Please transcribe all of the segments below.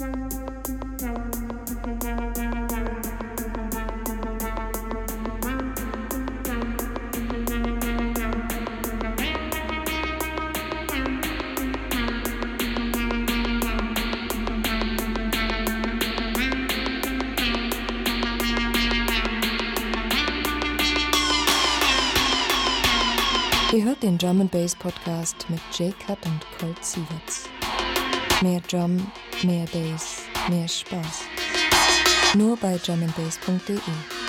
Ihr hört den Drum Bass Podcast mit J-Cut und Colt Sieverts. Mehr Drum, mehr Bass, mehr Spaß. Nur bei drumandbass.de.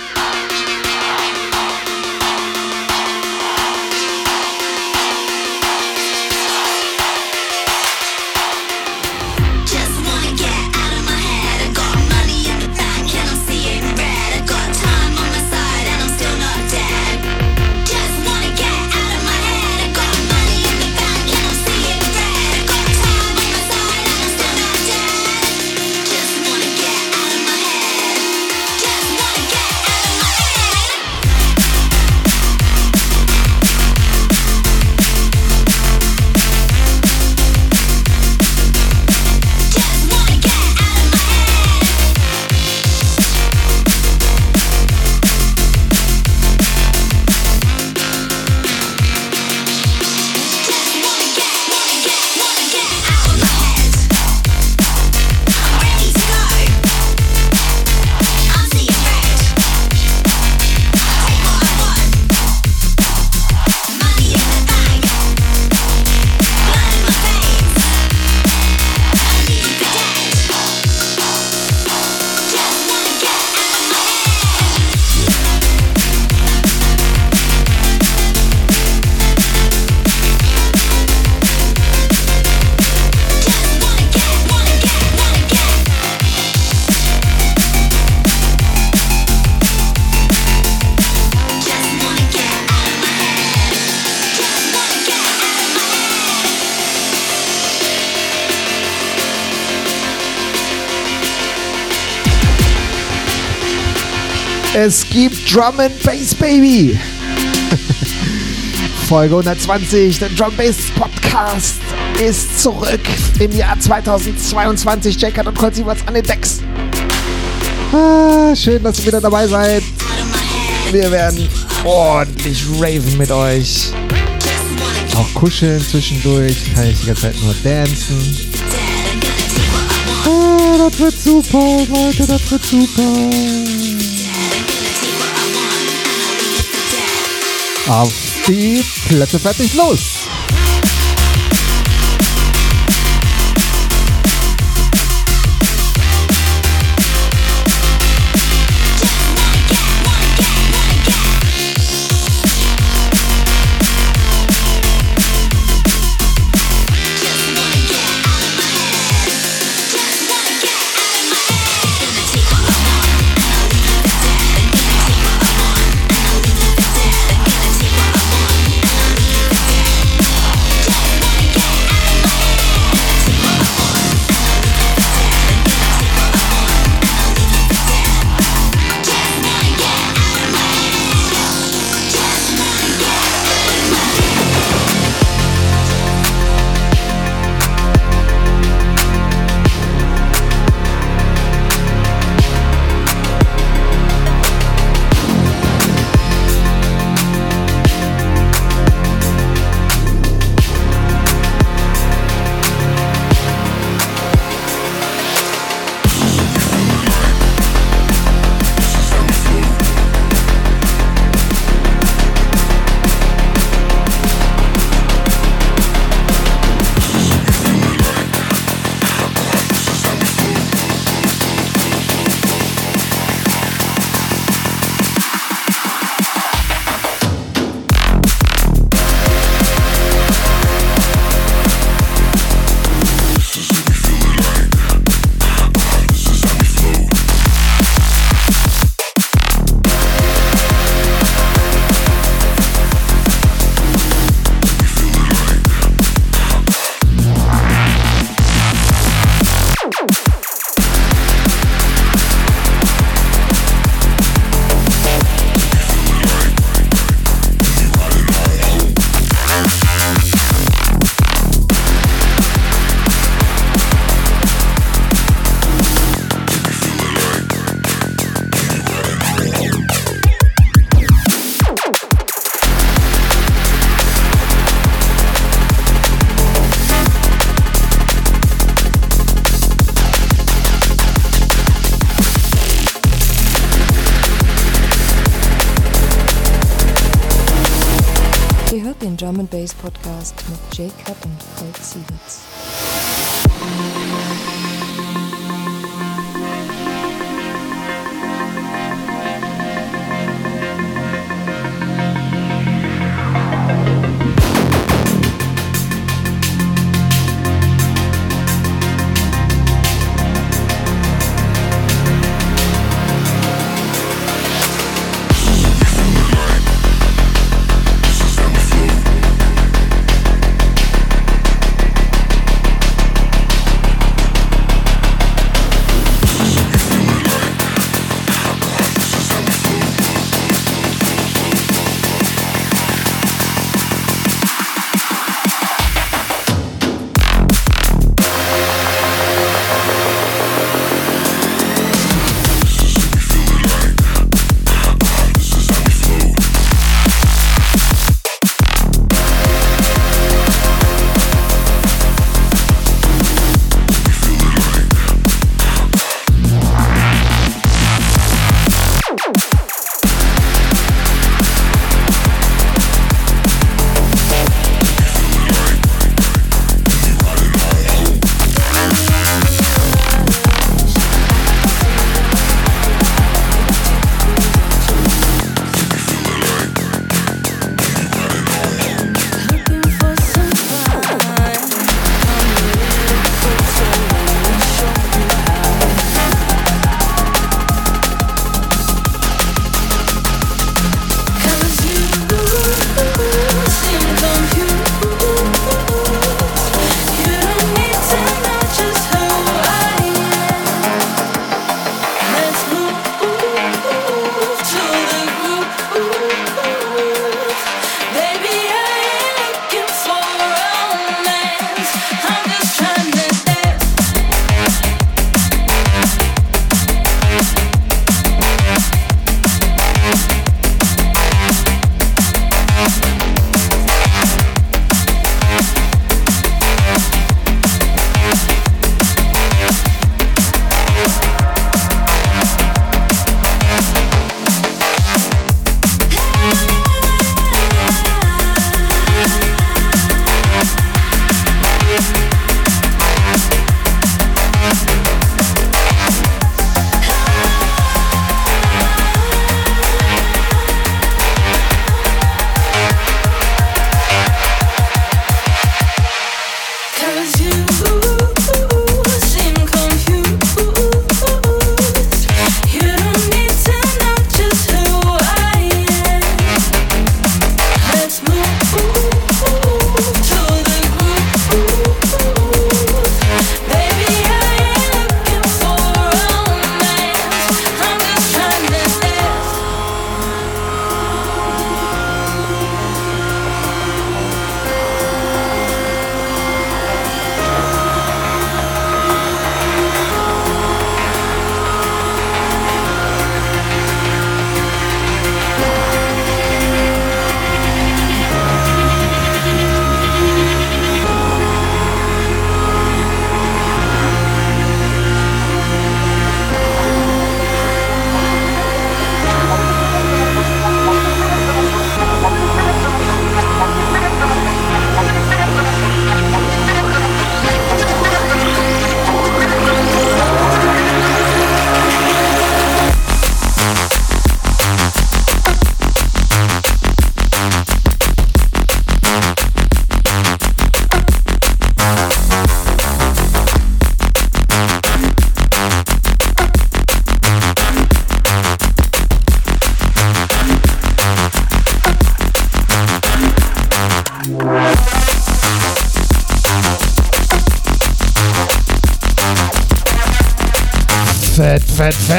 Es gibt Drum and Bass Baby. Folge 120, der Drum Bass Podcast ist zurück im Jahr 2022. Jacob und Colt Sieverts an den Decks. Ah, schön, dass ihr wieder dabei seid. Wir werden ordentlich raven mit euch. Auch kuscheln zwischendurch. Kann ich die ganze Zeit nur dancen. Ah, das wird super, Leute, das wird super. Auf die Plätze fertig los.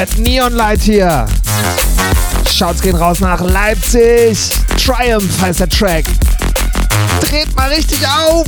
Fett, fett Neonlight hier. Shouts gehen raus nach Leipzig. Triumph heißt der Track. Dreht mal richtig auf.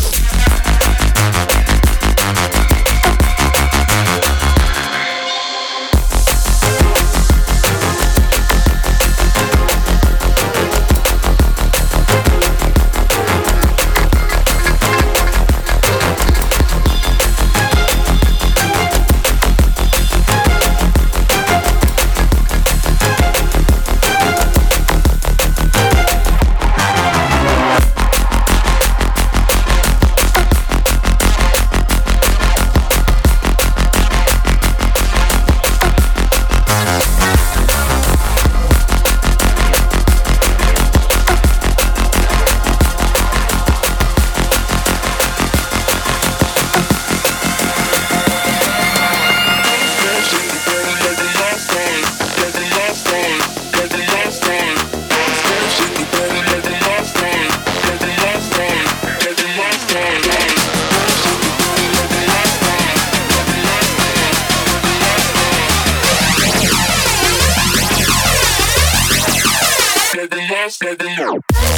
We are gonna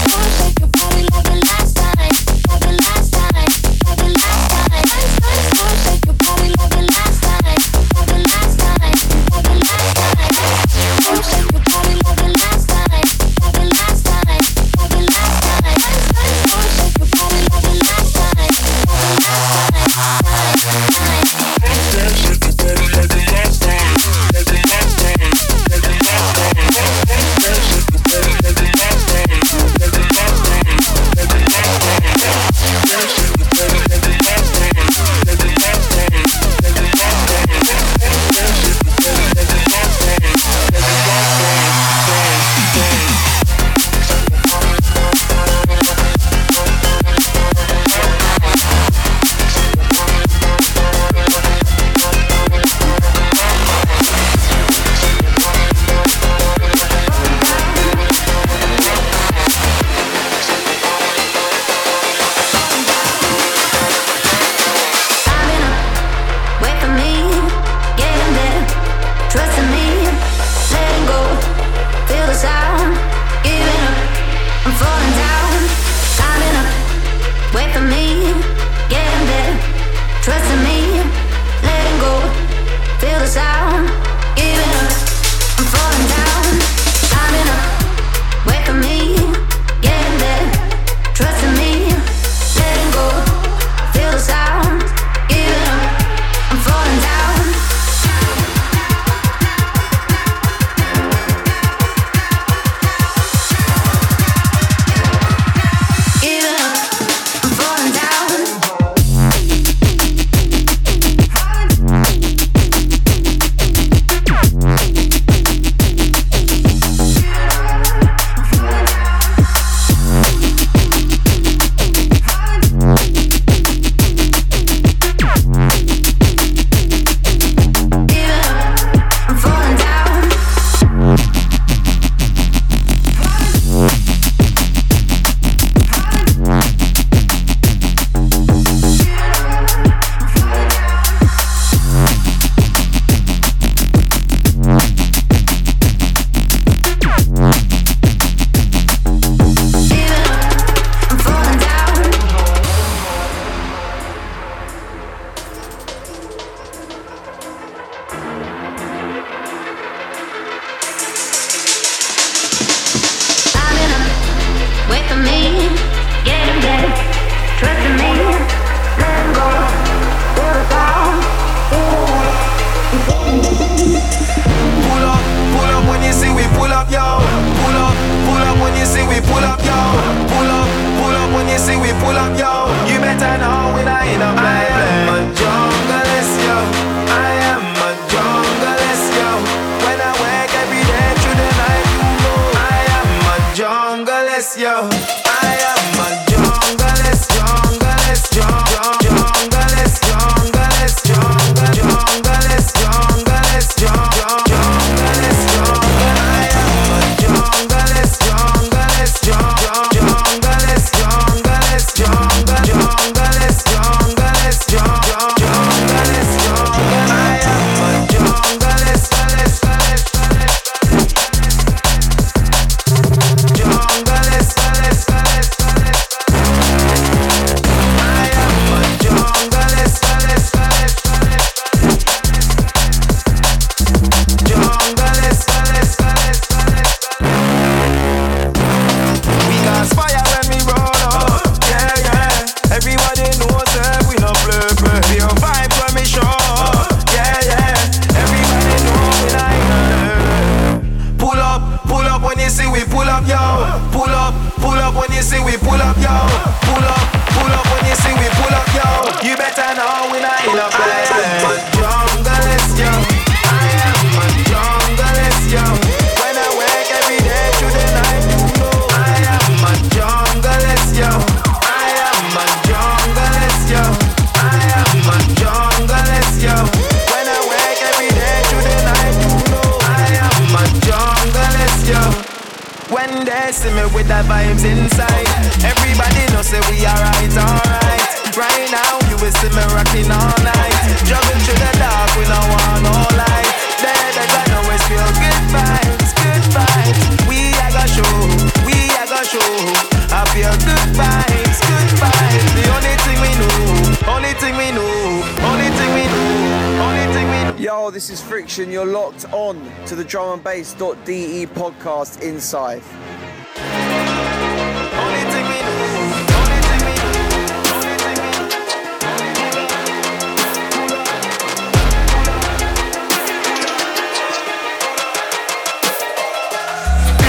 race.de podcast inside.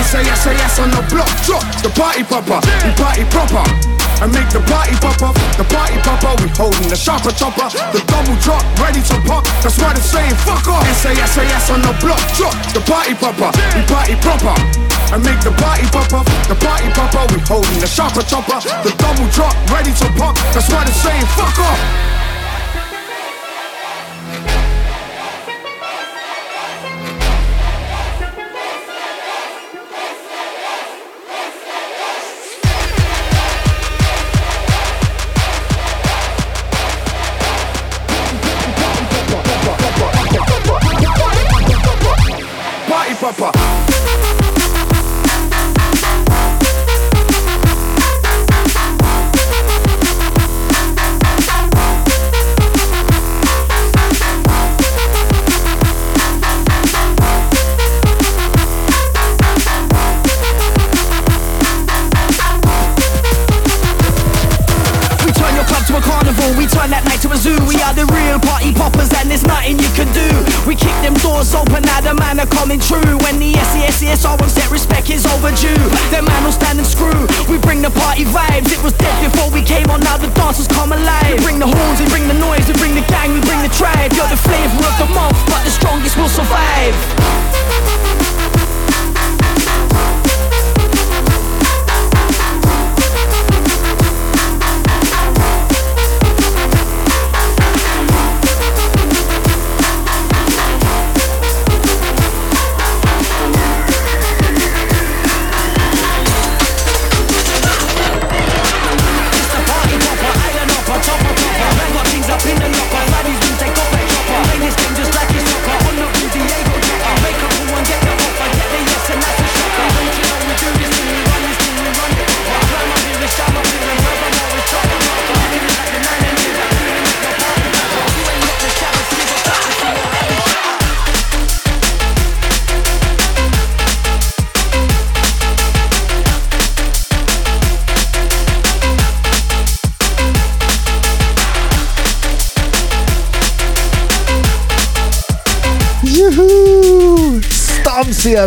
SAS, SAS on the block, drop the party popper, The party proper and make the party pop up. The party pop up, we holding the sharper chopper. The double drop, ready to pop. That's why they're saying fuck off. It's a on the block. Drop the party popper, we party proper. And make the party pop up, the party pop up. We holding the sharper chopper, the double drop, ready to pop. That's why they're saying fuck off.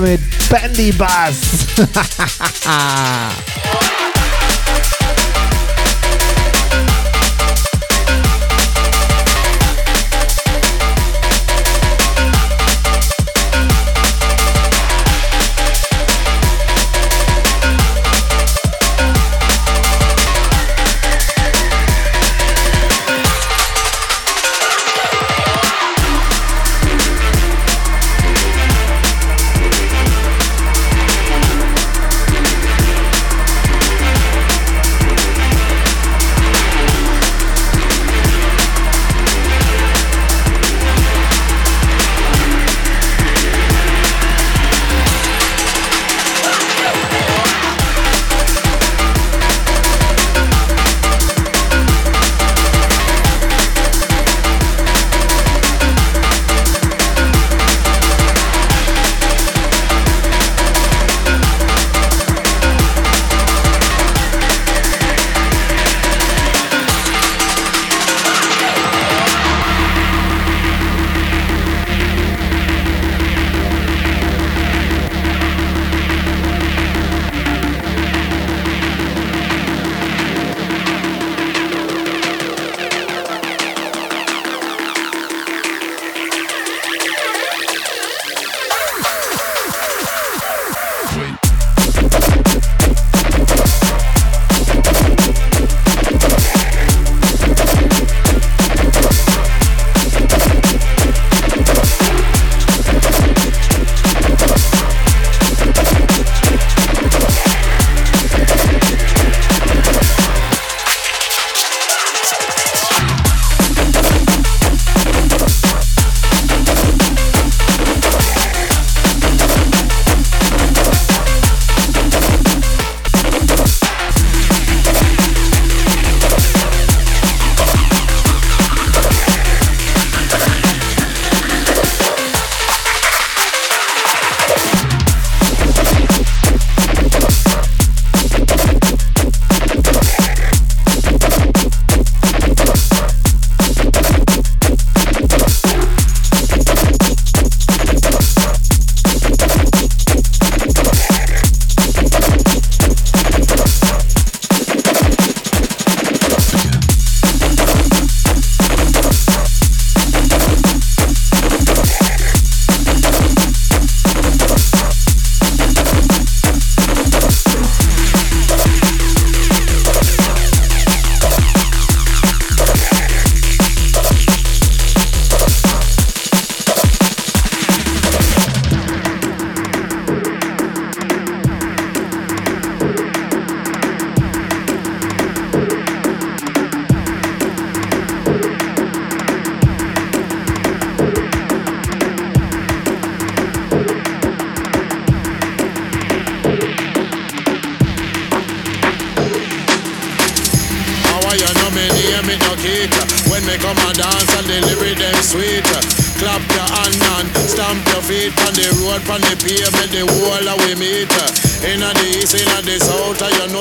With Bendy Bass.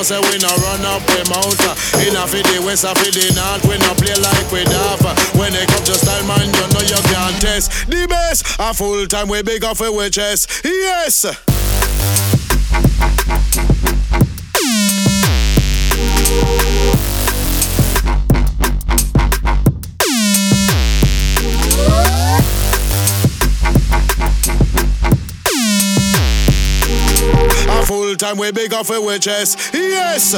know say we no run up we mouth. Inna for the west, and for the north, we no play like we daft. When it come to style, man, you know you can't test the best. A full time we big off we chest, yes. Time we big off we chest, yes.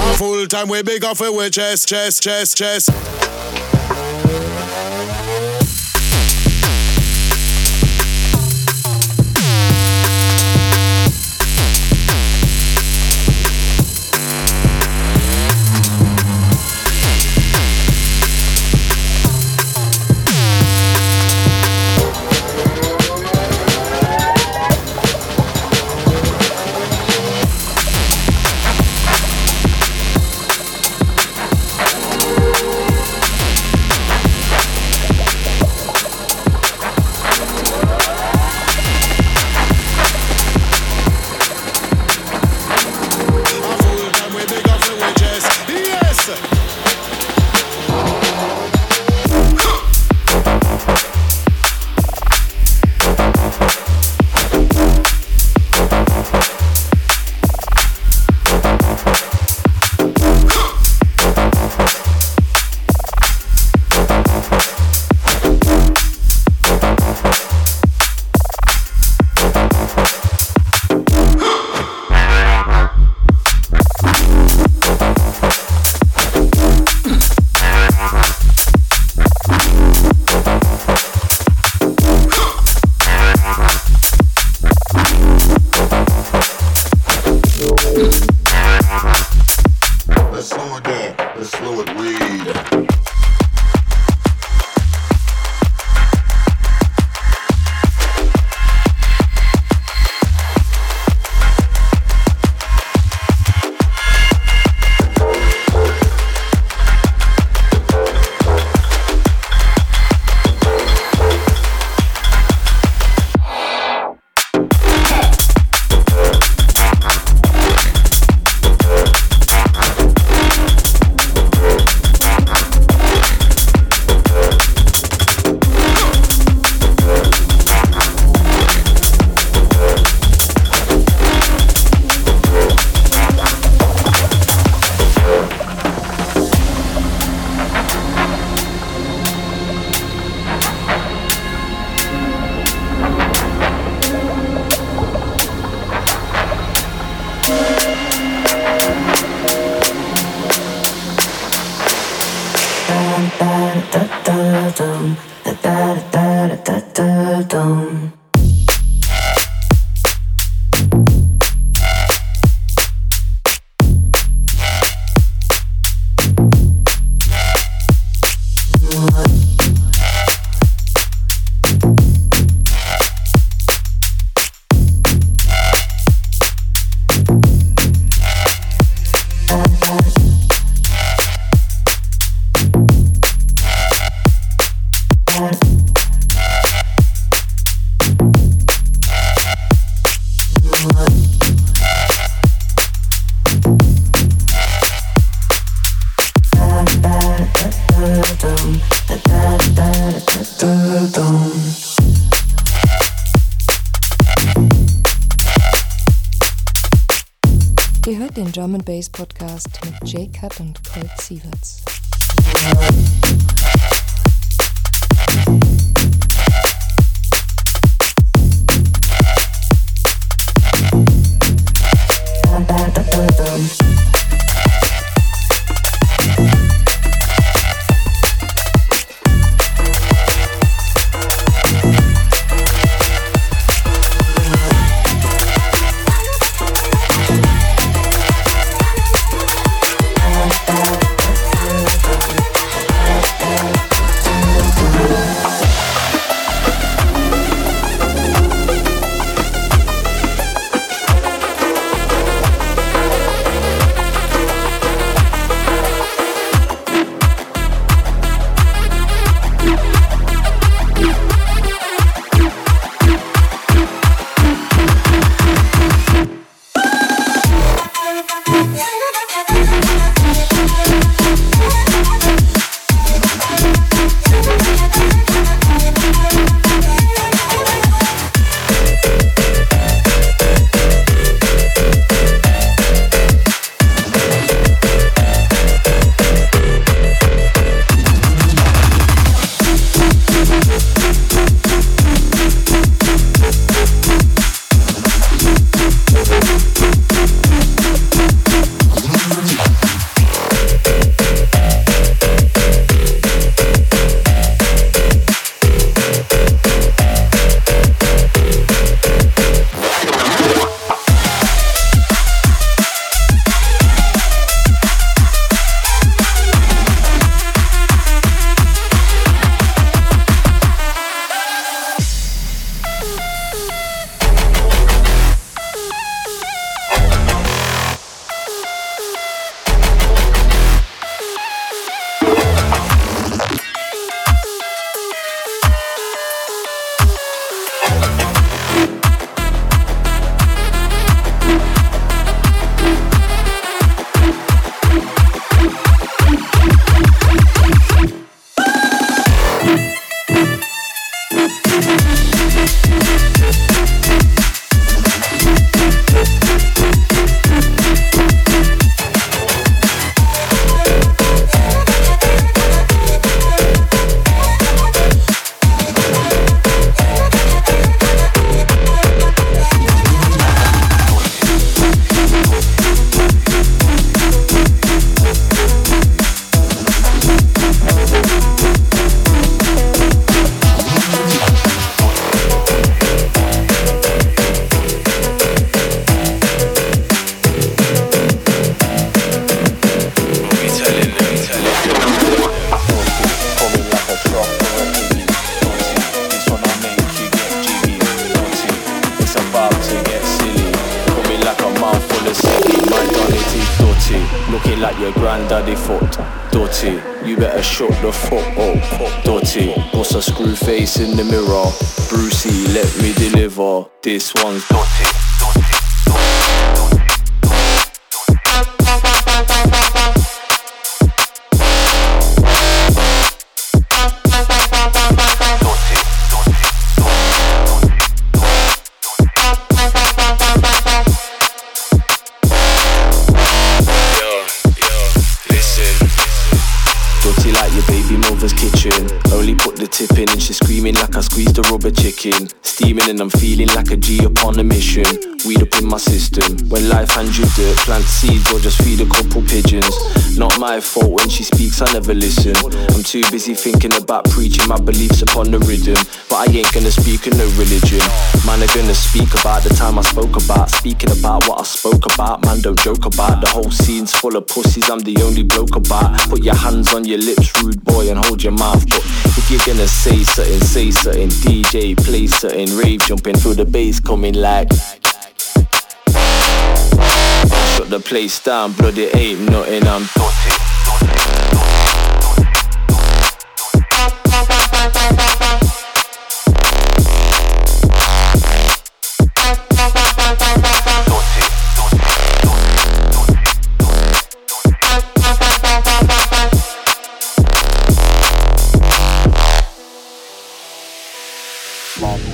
A full time we big off we chest, chest, chest, chest. Ihr hört den Drum and Bass Podcast mit Jaycut und Dirty, you better shut the fuck up. Dirty, what's a screw face in the mirror? Brucey, let me deliver. This one's dirty. Chicken. Steaming and I'm feeling like a G upon a mission. Weed up in my system. When life hands you dirt, plant seeds or just feed a couple pigeons. Not my fault when she speaks, I never listen. I'm too busy thinking about preaching my beliefs upon the rhythm. But I ain't gonna speak in no religion. Man, are gonna speak about the time I spoke about. Speaking about what I spoke about. Man, don't joke about. The whole scene's full of pussies, I'm the only bloke about. Put your hands on your lips, rude boy, and hold your mouth. But if you're gonna say something, say something. DJ, play something. Rave jumping through the bass, coming like. Shut the place down, bloody ain't nothing, I'm dirty.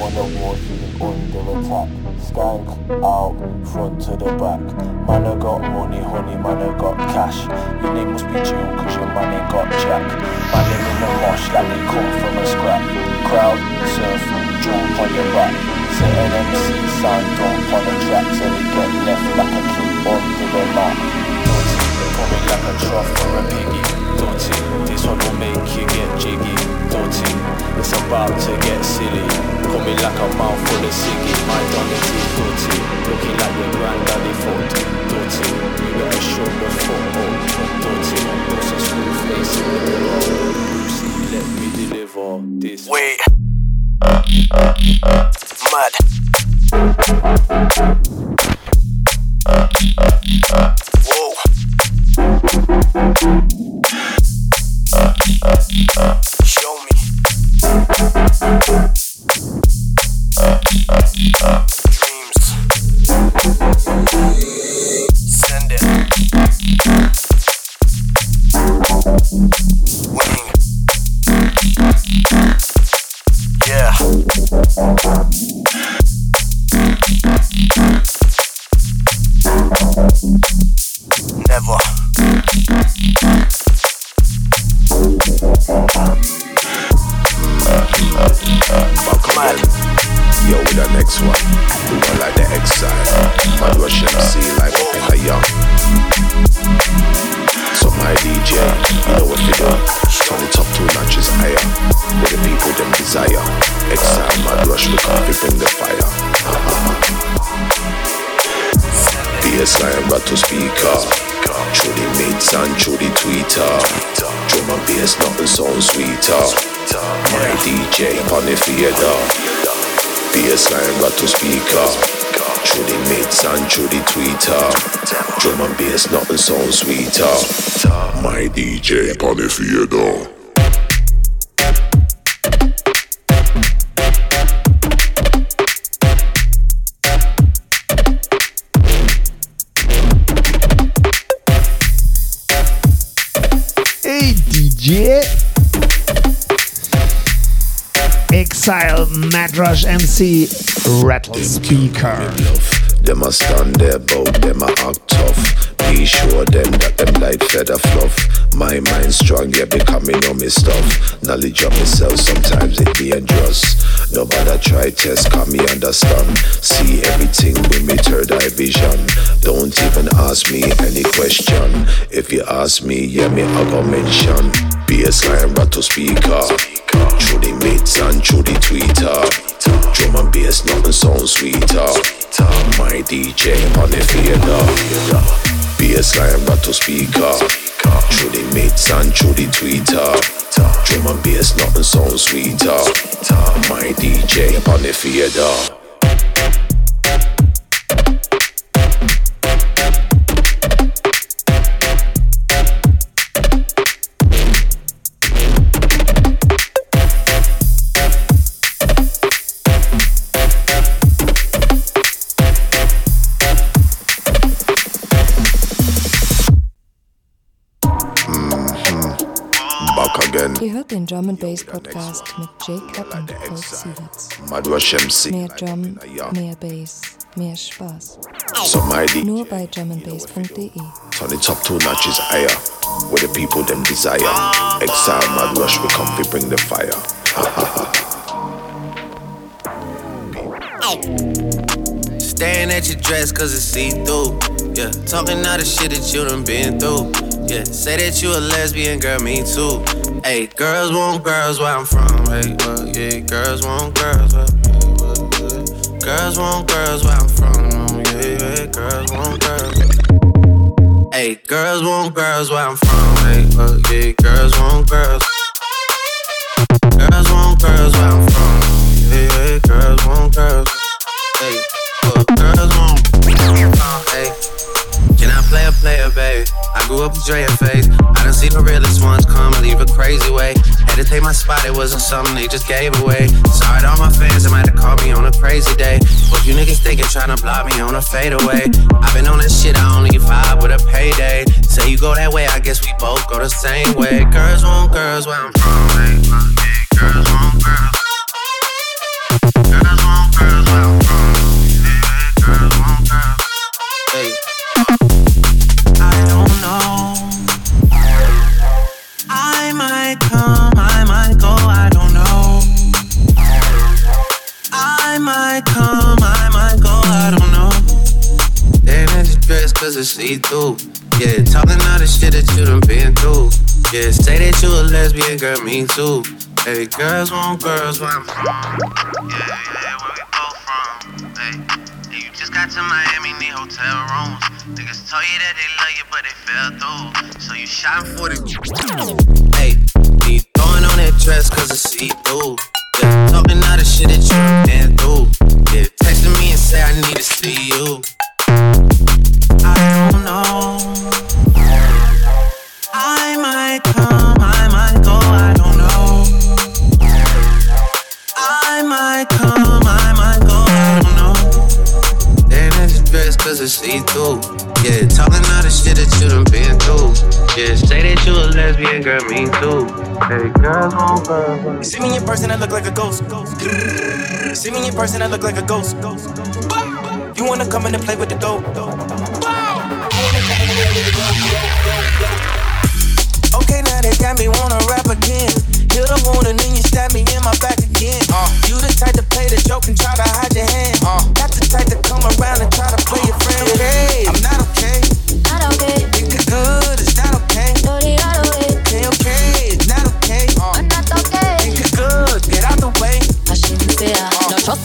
Wanna war scene under attack. Skank out, front to the back. Man I got money, honey, man I got cash. Your name must be Jill cause your ain't got jack. Man them in the mosh like they come from a scrap. Crowd, surf, jump on your back. Set an MC sound dump on the track. Till it get left like a kid under the mat Dirty, coming like a trough for a piggy. Dirty, this one will make you get jiggy Dirty, it's about to get silly. Coming like a mouthful of ciggy. My donity dirty Looking like your granddaddy foot Dirty, you better shut the up Dirty, what's a screw face in the mirror Brucey, let me deliver this. Wait. Mad. Whoa. Winning. Theater. Bassline, rattle speaker. Through the mates and through the Twitter. Drum and bass, nothing sounds sweeter. My DJ on the theater. Exile Madrush MC Rattle Speaker. Them a stand there, bout them a act tough. Be sure them that them like feather fluff. My mind strong, yeah, becoming on me stuff. Knowledge of myself, sometimes it be dangerous. Nobody try test, can me understand. See everything with me third eye vision. Don't even ask me any question. If you ask me, yeah, me I go mention. Bassline rattle speaker. And through the Twitter. Drum and bass, nothing sounds sweeter. My DJ on the theater. Bassline rattle speaker. Through the mates and through the Twitter. Drum and bass, nothing sounds sweeter. My DJ on the theater. Hört den Drum and Bass Podcast mit Jaycut und Kolt Siewerts. Madrush MC. Mehr Drum, mehr Bass, mehr Spaß. So mighty. Nur bei drumandbass.de. Turn the top two notches higher. Where the people them desire. Exile Madrush we come we bring the fire. Staring at your dress cause it's see through. Yeah, talking all the shit that you done been through. Yeah, say that you a lesbian, girl, me too. Hey, girls want girls where I'm from. Hey, well, yeah, girls want girls where yeah, well, yeah. Girls want girls where I'm from. Yeah, yeah, girls want girls. Hey, girls want girls where I'm from. Hey, well, yeah, girls want girls. Girls want girls where I'm from. Yeah, yeah, girls want girls. Hey, well, girls want. Hey, can I play a player, baby? I grew up with Dre and Face. I done seen the realest ones come and leave a crazy way. Had to take my spot, it wasn't something they just gave away. Sorry to all my fans, they might have called me on a crazy day. What you niggas thinking, trying to block me on a fadeaway? I've been on that shit, I only vibe with a payday. Say you go that way, I guess we both go the same way. Girls want girls where I'm from, girls want. Girls might come, I might go, I don't know. I might come, I might go, I don't know. Damn, your dress cause it's see through. Yeah, talking all the shit that you done been through. Yeah, say that you a lesbian, girl, me too. Hey, girls want girls where I'm from. Yeah, yeah, where we both from. Hey, and you just got to Miami, need hotel rooms. Niggas told you that they love you, but they fell through. So you shot for the. Hey, you throwing on that dress cause it's see through. Yeah, talking all the shit that you been through. Yeah, texting me and say I need to see you. I don't know. I might come, I might go, I don't know. I might come, that's cause it's see through. Yeah, talking all the shit that you done been through. Yeah, say that you a lesbian, girl, me too. Hey, girls want girls. See me in person, I look like a ghost. See me in person, I look like a ghost. You wanna come in and play with the dope? Okay, now they got me wanna rap again. Hit a wound and then you stab me in my back again. Uh, you the type to play the joke and try to hide your hand. Uh, not the type to come around and try to play your friend. Okay, I'm not okay. Not okay. Think it's good,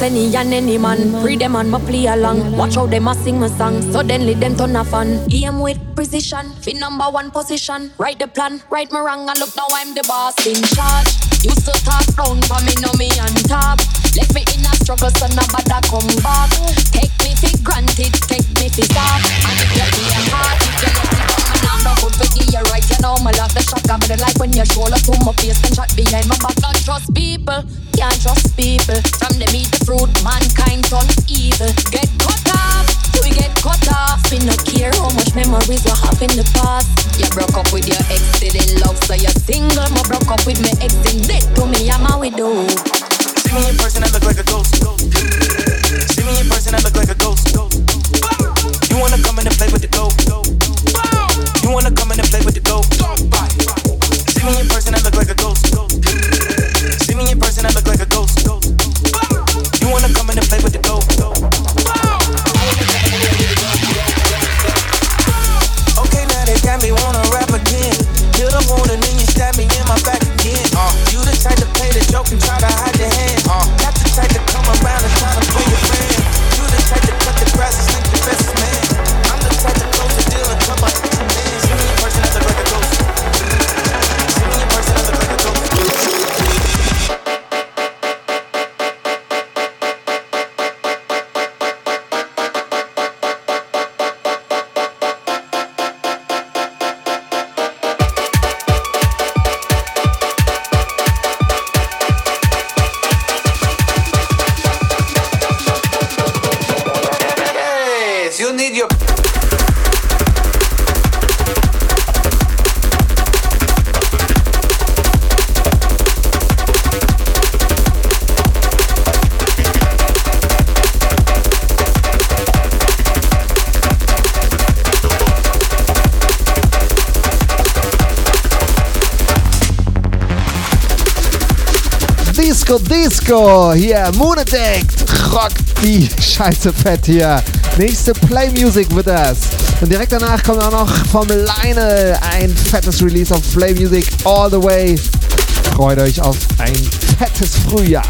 any and any man. Free them and my play along. Watch how them a sing my song. Suddenly them turn a fan. Aim with precision. Fi number one position. Write the plan, right my wrong and look now I'm the boss in charge. Used to talk down for me, know me on top. Left me in a struggle, so nobody come back. Take me for granted, take me for stop. And if you be a heart, if you no good for give you right. You know me love the shot, got me the like when you shoulder to my face and shot behind my back. Don't trust people, can't trust people. From the meat the fruit, mankind turn evil. Get cut off, we get cut off. Me no care how much memories you have in the past. You broke up with your ex, still in love, so you're single. Me broke up with my ex, in dead to me, I'm a widow. See me in person, I look like a ghost. See me in person, I look like a ghost. You wanna come in and play with the dope? Wanna come in and play with the dope? See Disco. Hier, Moon Addict. Rockt die Scheiße fett hier. Nächste Play Music wird das. Und direkt danach kommt auch noch vom Lionel ein fettes Release auf Play Music All the Way. Freut euch auf ein fettes Frühjahr.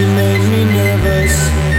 She made me nervous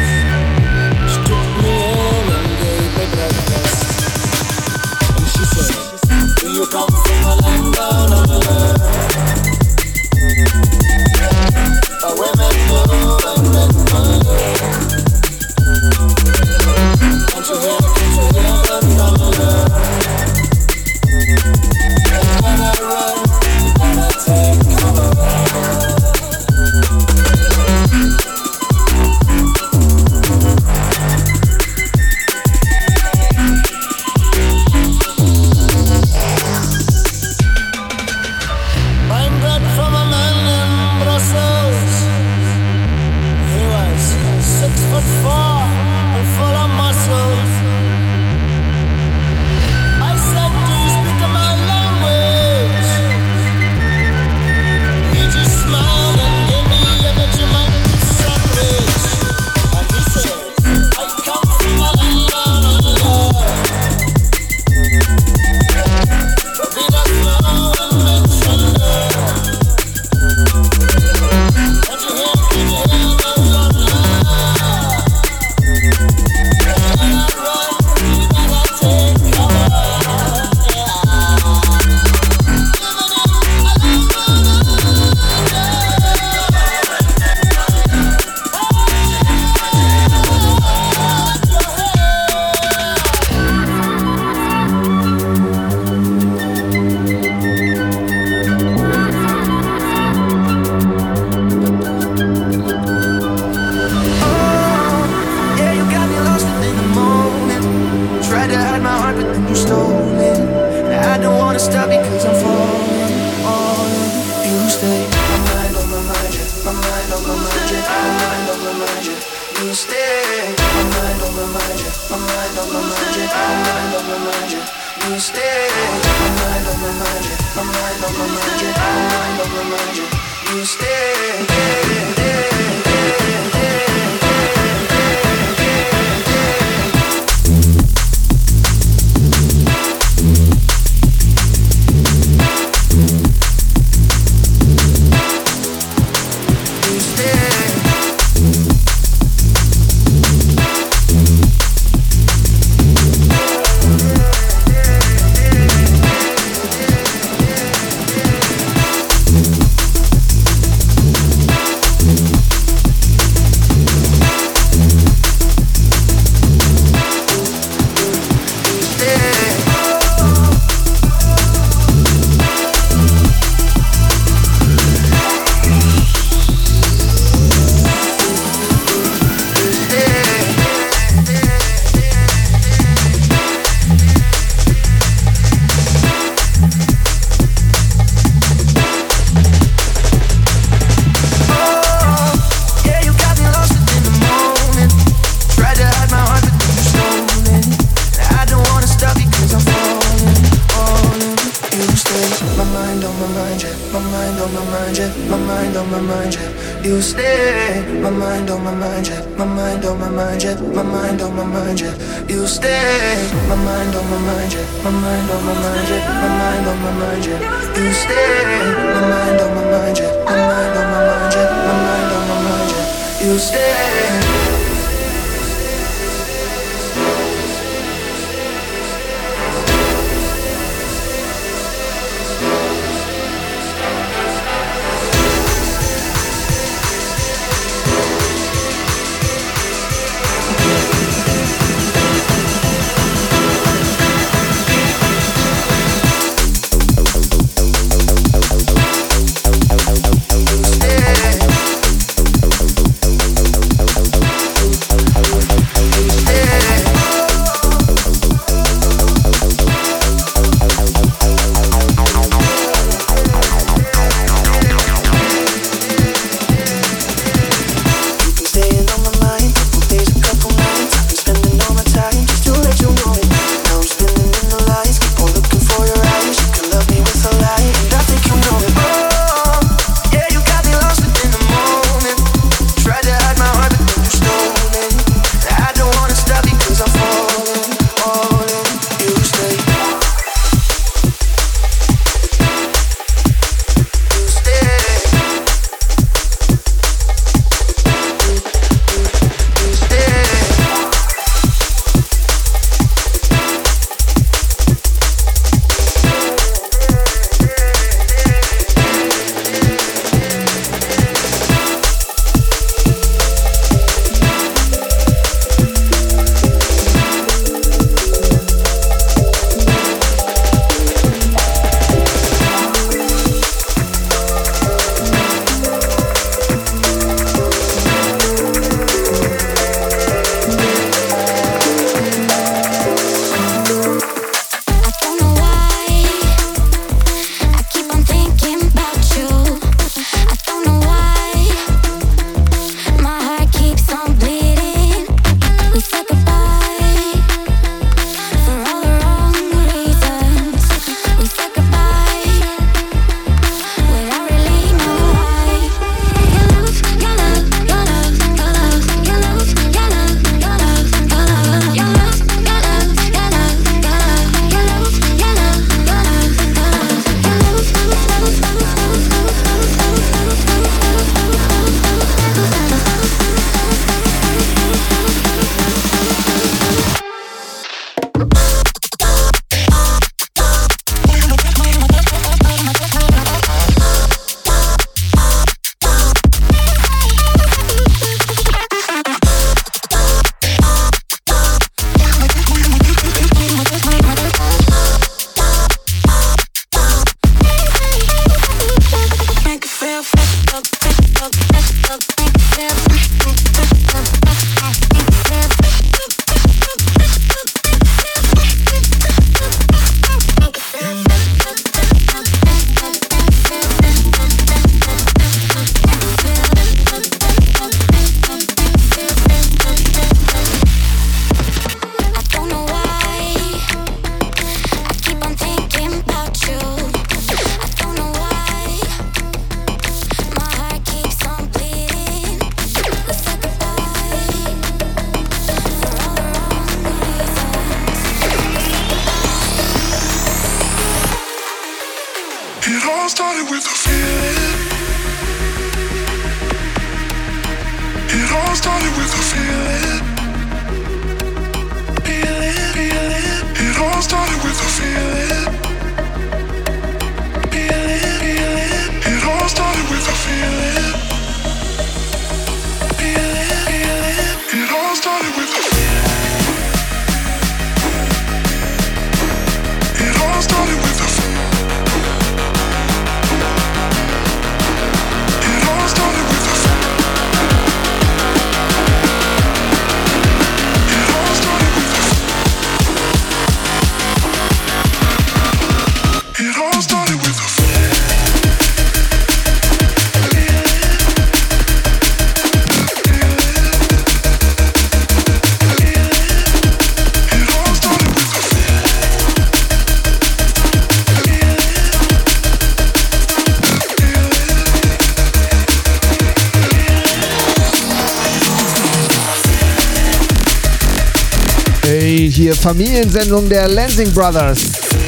Familiensendung der Lansing Brothers.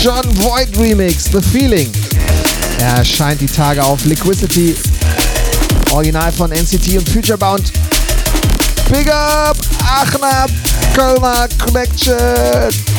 John Void Remix, The Feeling. Er erscheint die Tage auf Liquidity, Original von NCT und Futurebound. Big up, Aachener, Kölner Connection.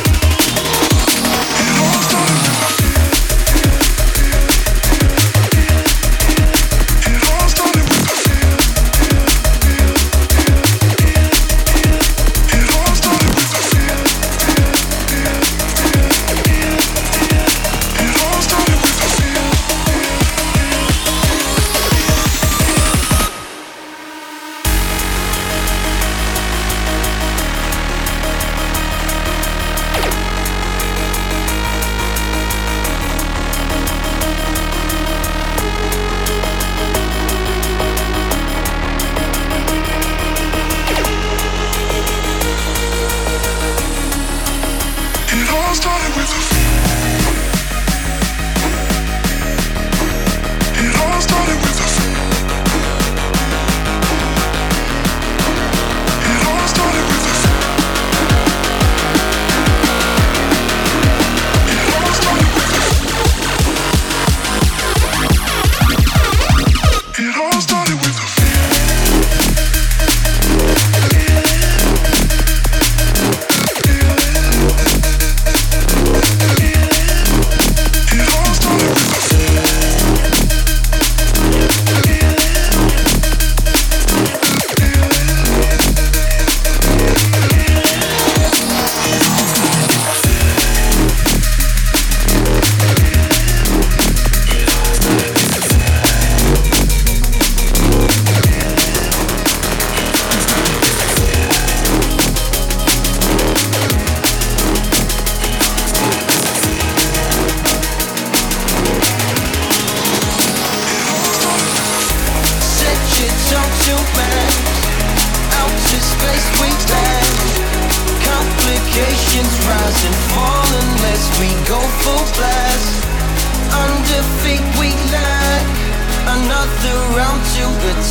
good.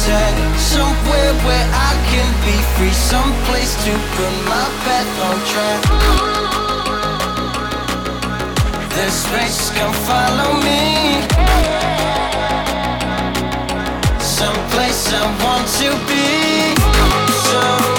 Somewhere where I can be free, someplace to put my path on track. There's space, come follow me. Someplace I want to be. So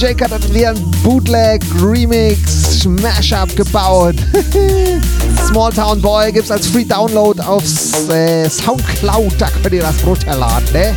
Jacob hat einen ein Bootleg, Remix, Smash-Up gebaut. Small Town Boy gibt's als Free Download auf äh, Soundcloud, da könnt ihr das runterladen, ne?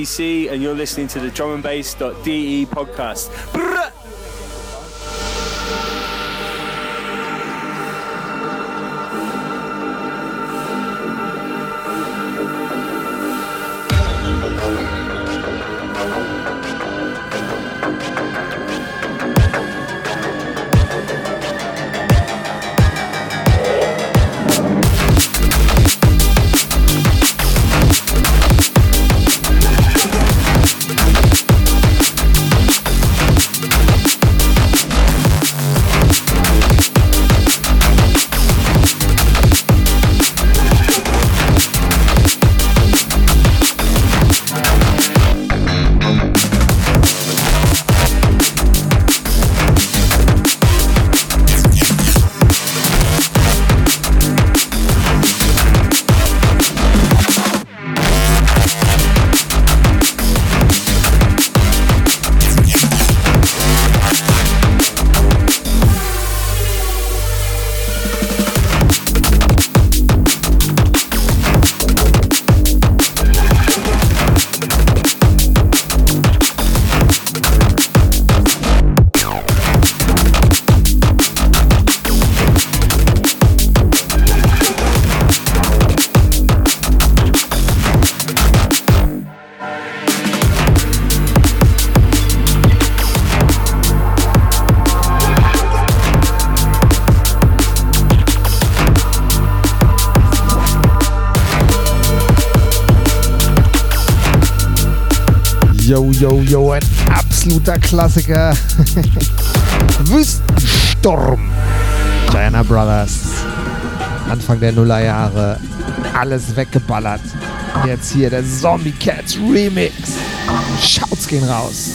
And you're listening to the Drum and Bass.de podcast. absoluter Klassiker. Wüstensturm. Diana Brothers. Anfang der Nullerjahre. Alles weggeballert. Jetzt hier der Zombie Cats Remix. Schaut's gehen raus.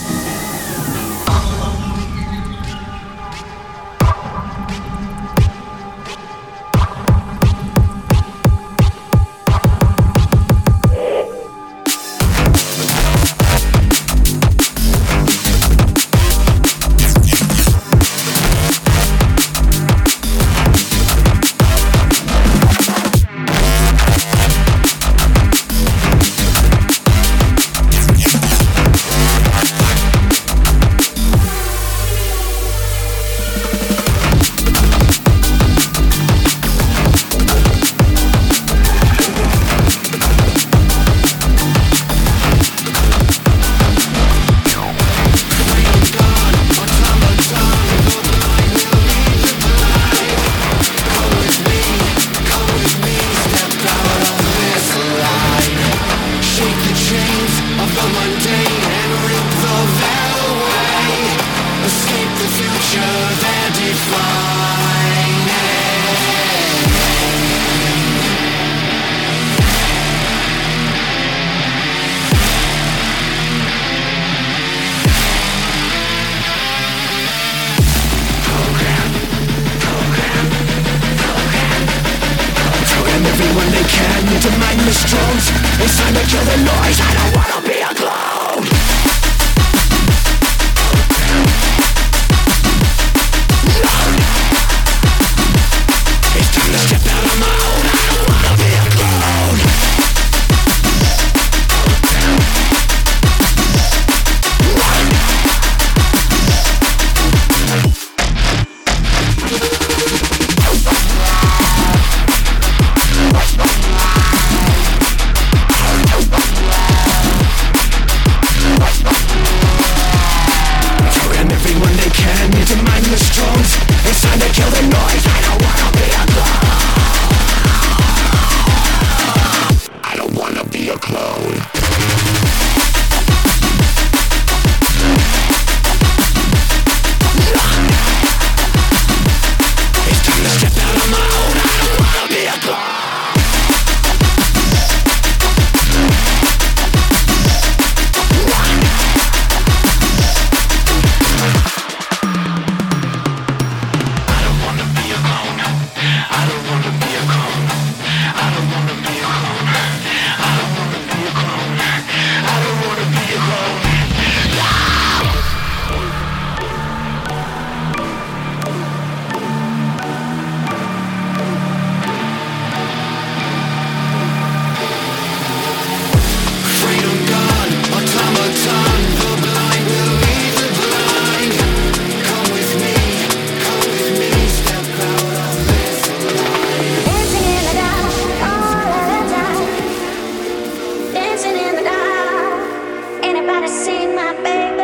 Anybody see my baby?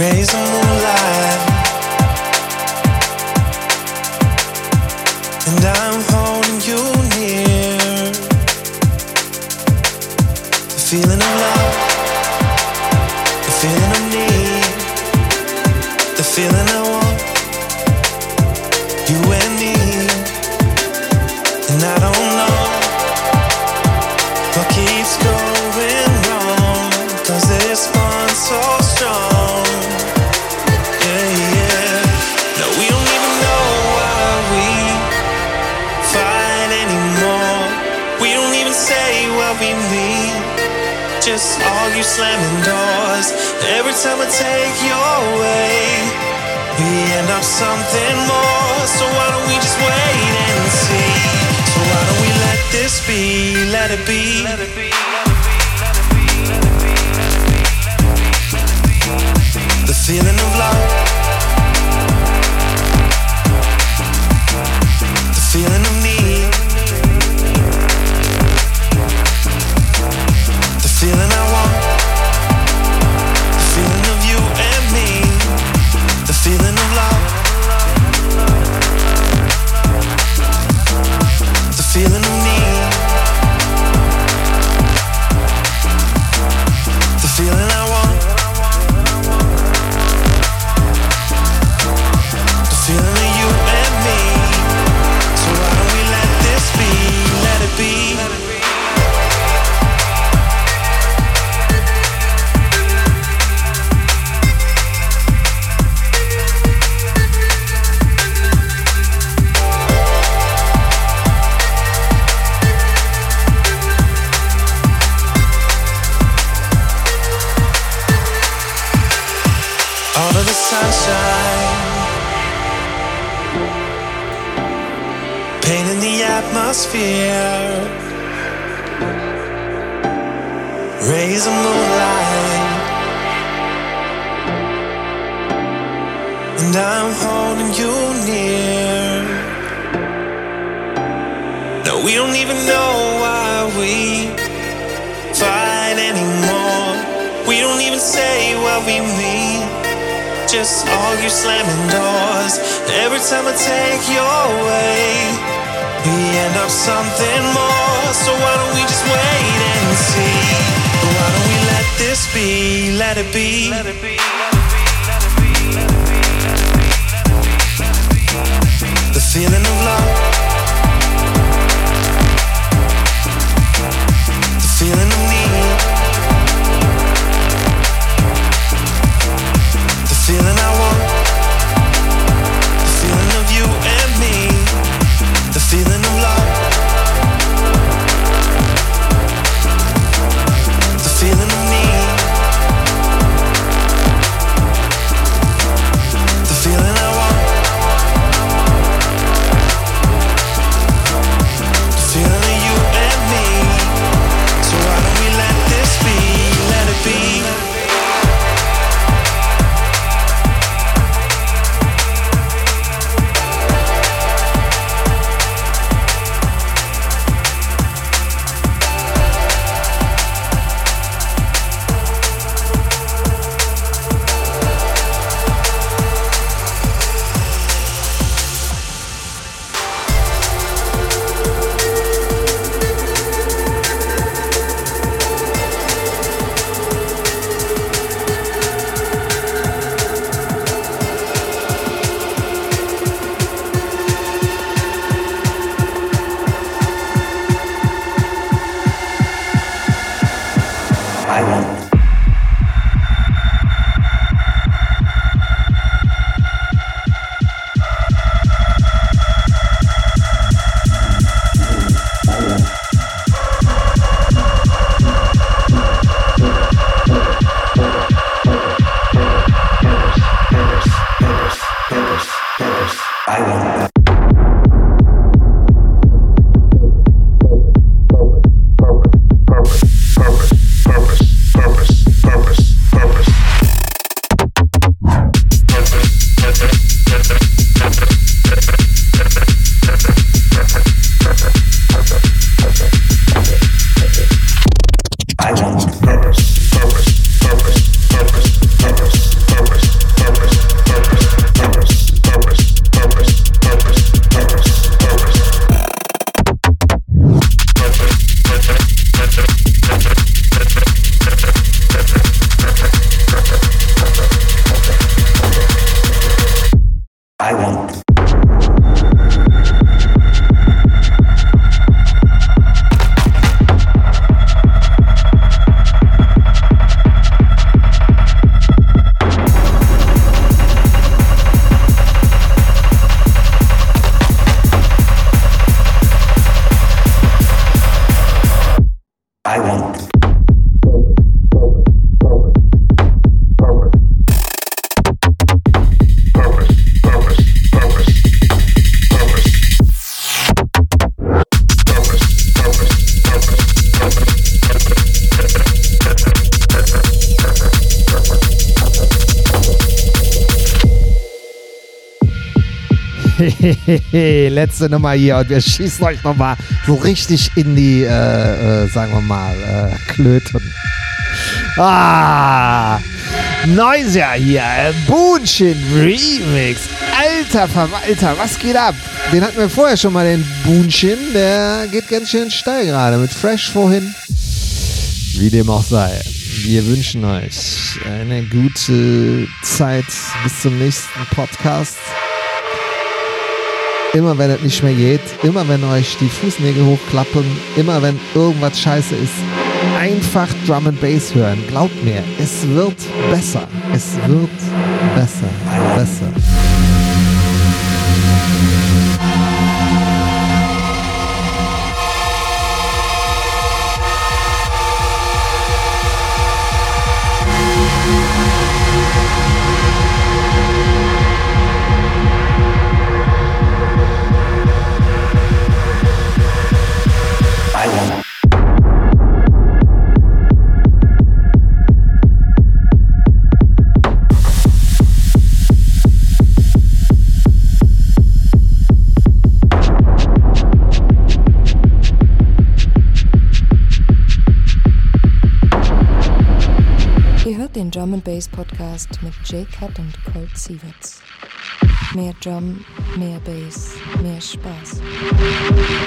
Rays of something more. So why don't we just wait and see? So why don't we let this be? Let it be. The feeling be, let it be. The feeling of love. Letzte Nummer hier und wir schießen euch nochmal so richtig in die, äh, äh, sagen wir mal, äh, Klöten. Ah, Jahr hier, Boonshin Remix. Alter Verwalter, was geht ab? Den hatten wir vorher schon mal, den Boonshin. Der geht ganz schön steil gerade mit Fresh vorhin. Wie dem auch sei. Wir wünschen euch eine gute Zeit bis zum nächsten Podcast. Immer wenn es nicht mehr geht, immer wenn euch die Fußnägel hochklappen, immer wenn irgendwas scheiße ist, einfach Drum and Bass hören. Glaubt mir, es wird besser. Es wird besser. Besser. And Bass Podcast mit Jay Cut und Colt Sieverts. Mehr Drum, mehr Bass, mehr Spaß.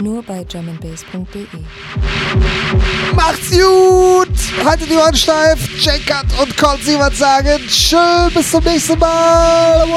Nur bei drumandbass.de. Macht's gut! Haltet die Ohren steif! J-Cut und Colt Sievert sagen Tschö, bis zum nächsten Mal!